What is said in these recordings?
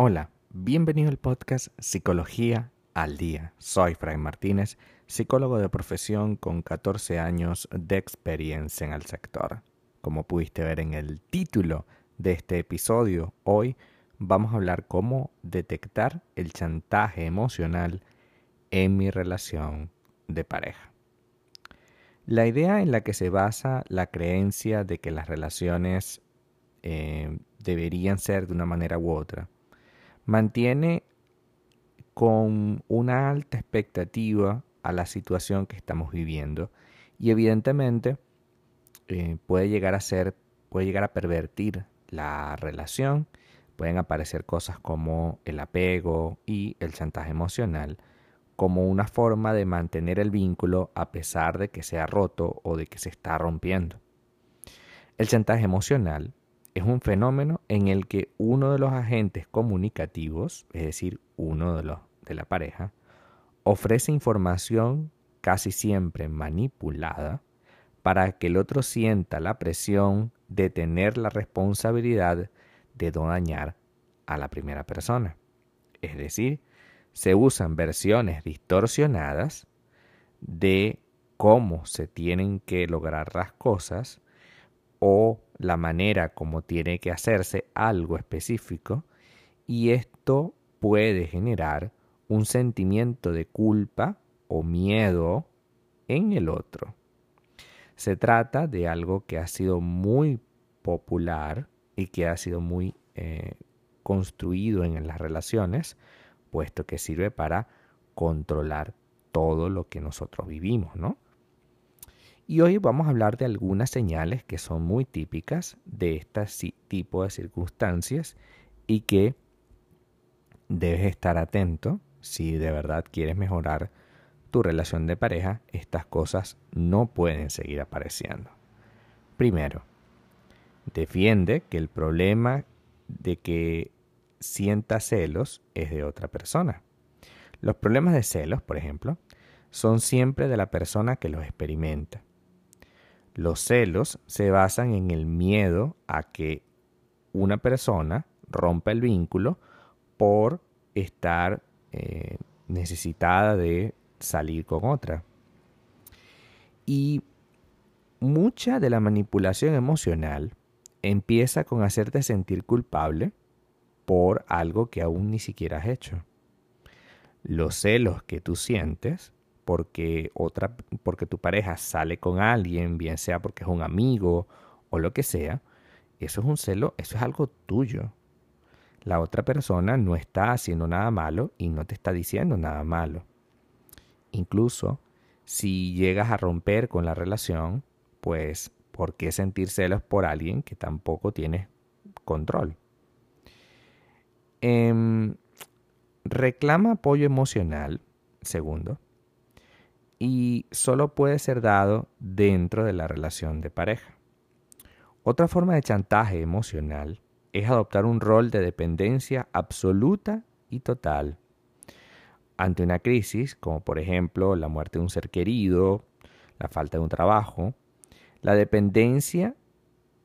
Hola, bienvenido al podcast Psicología al Día. Soy Fray Martínez, psicólogo de profesión con 14 años de experiencia en el sector. Como pudiste ver en el título de este episodio, hoy vamos a hablar cómo detectar el chantaje emocional en mi relación de pareja. La idea en la que se basa la creencia de que las relaciones eh, deberían ser de una manera u otra mantiene con una alta expectativa a la situación que estamos viviendo y evidentemente eh, puede llegar a ser, puede llegar a pervertir la relación, pueden aparecer cosas como el apego y el chantaje emocional como una forma de mantener el vínculo a pesar de que se ha roto o de que se está rompiendo. El chantaje emocional es un fenómeno en el que uno de los agentes comunicativos, es decir, uno de los de la pareja, ofrece información casi siempre manipulada para que el otro sienta la presión de tener la responsabilidad de no dañar a la primera persona. Es decir, se usan versiones distorsionadas de cómo se tienen que lograr las cosas o la manera como tiene que hacerse algo específico y esto puede generar un sentimiento de culpa o miedo en el otro. Se trata de algo que ha sido muy popular y que ha sido muy eh, construido en las relaciones, puesto que sirve para controlar todo lo que nosotros vivimos, ¿no? Y hoy vamos a hablar de algunas señales que son muy típicas de este tipo de circunstancias y que debes estar atento si de verdad quieres mejorar tu relación de pareja. Estas cosas no pueden seguir apareciendo. Primero, defiende que el problema de que sienta celos es de otra persona. Los problemas de celos, por ejemplo, son siempre de la persona que los experimenta. Los celos se basan en el miedo a que una persona rompa el vínculo por estar eh, necesitada de salir con otra. Y mucha de la manipulación emocional empieza con hacerte sentir culpable por algo que aún ni siquiera has hecho. Los celos que tú sientes porque otra porque tu pareja sale con alguien, bien sea porque es un amigo o lo que sea, eso es un celo, eso es algo tuyo. La otra persona no está haciendo nada malo y no te está diciendo nada malo. Incluso si llegas a romper con la relación, pues ¿por qué sentir celos por alguien que tampoco tiene control? Em, reclama apoyo emocional, segundo, y solo puede ser dado dentro de la relación de pareja. Otra forma de chantaje emocional es adoptar un rol de dependencia absoluta y total. Ante una crisis, como por ejemplo la muerte de un ser querido, la falta de un trabajo, la dependencia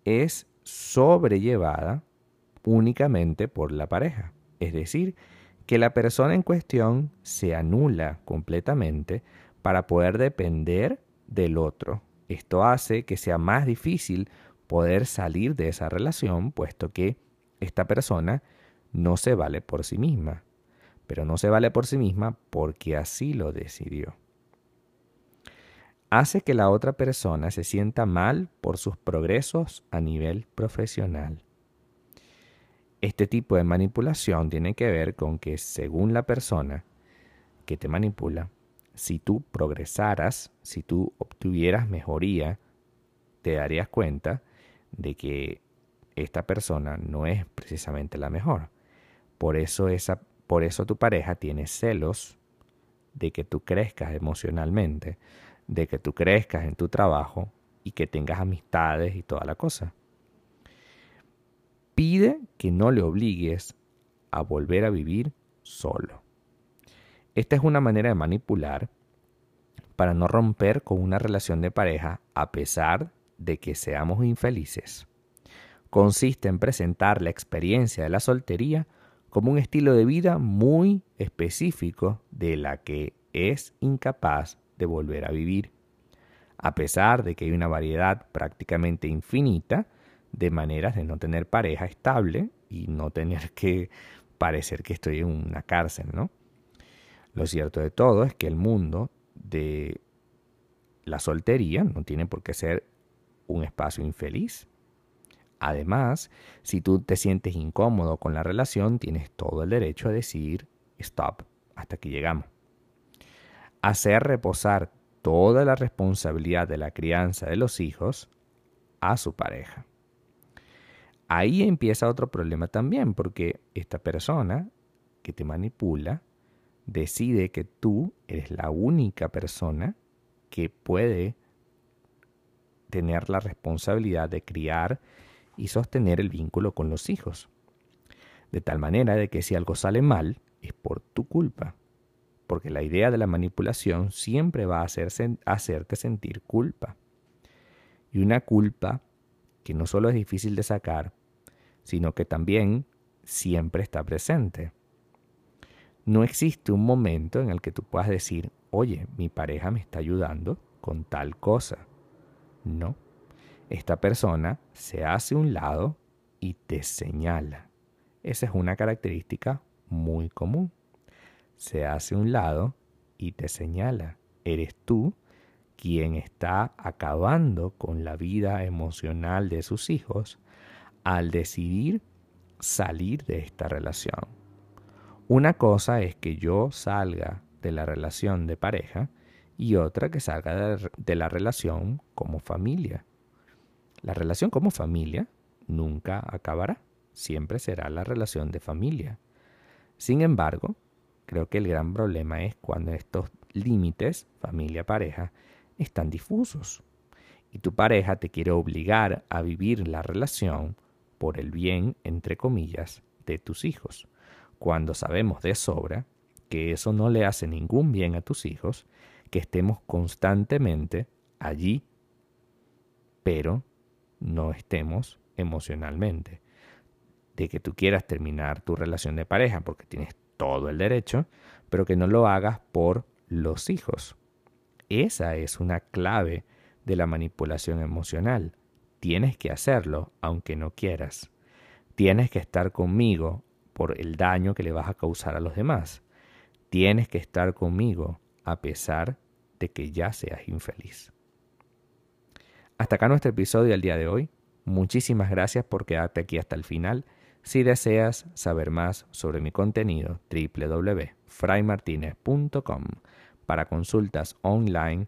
es sobrellevada únicamente por la pareja. Es decir, que la persona en cuestión se anula completamente para poder depender del otro. Esto hace que sea más difícil poder salir de esa relación, puesto que esta persona no se vale por sí misma, pero no se vale por sí misma porque así lo decidió. Hace que la otra persona se sienta mal por sus progresos a nivel profesional. Este tipo de manipulación tiene que ver con que según la persona que te manipula, si tú progresaras, si tú obtuvieras mejoría, te darías cuenta de que esta persona no es precisamente la mejor. Por eso, esa, por eso tu pareja tiene celos de que tú crezcas emocionalmente, de que tú crezcas en tu trabajo y que tengas amistades y toda la cosa. Pide que no le obligues a volver a vivir solo. Esta es una manera de manipular para no romper con una relación de pareja a pesar de que seamos infelices consiste en presentar la experiencia de la soltería como un estilo de vida muy específico de la que es incapaz de volver a vivir, a pesar de que hay una variedad prácticamente infinita de maneras de no tener pareja estable y no tener que parecer que estoy en una cárcel, ¿no? Lo cierto de todo es que el mundo de la soltería no tiene por qué ser un espacio infeliz. Además, si tú te sientes incómodo con la relación, tienes todo el derecho a decir stop hasta que llegamos. Hacer reposar toda la responsabilidad de la crianza de los hijos a su pareja. Ahí empieza otro problema también, porque esta persona que te manipula decide que tú eres la única persona que puede tener la responsabilidad de criar y sostener el vínculo con los hijos. De tal manera de que si algo sale mal, es por tu culpa. Porque la idea de la manipulación siempre va a hacerte sentir culpa. Y una culpa que no solo es difícil de sacar, sino que también siempre está presente. No existe un momento en el que tú puedas decir, oye, mi pareja me está ayudando con tal cosa. No esta persona se hace un lado y te señala. Esa es una característica muy común. Se hace un lado y te señala. Eres tú quien está acabando con la vida emocional de sus hijos al decidir salir de esta relación. Una cosa es que yo salga de la relación de pareja y otra que salga de, la relación como familia. La relación como familia nunca acabará, siempre será la relación de familia. Sin embargo, creo que el gran problema es cuando estos límites, familia-pareja, están difusos y tu pareja te quiere obligar a vivir la relación por el bien, entre comillas, de tus hijos, cuando sabemos de sobra que eso no le hace ningún bien a tus hijos, que estemos constantemente allí, pero no estemos emocionalmente. De que tú quieras terminar tu relación de pareja porque tienes todo el derecho, pero que no lo hagas por los hijos. Esa es una clave de la manipulación emocional. Tienes que hacerlo aunque no quieras. Tienes que estar conmigo por el daño que le vas a causar a los demás. Tienes que estar conmigo a pesar de que ya seas infeliz. Hasta acá nuestro episodio del día de hoy. Muchísimas gracias por quedarte aquí hasta el final. Si deseas saber más sobre mi contenido, www.fraymartinez.com. Para consultas online,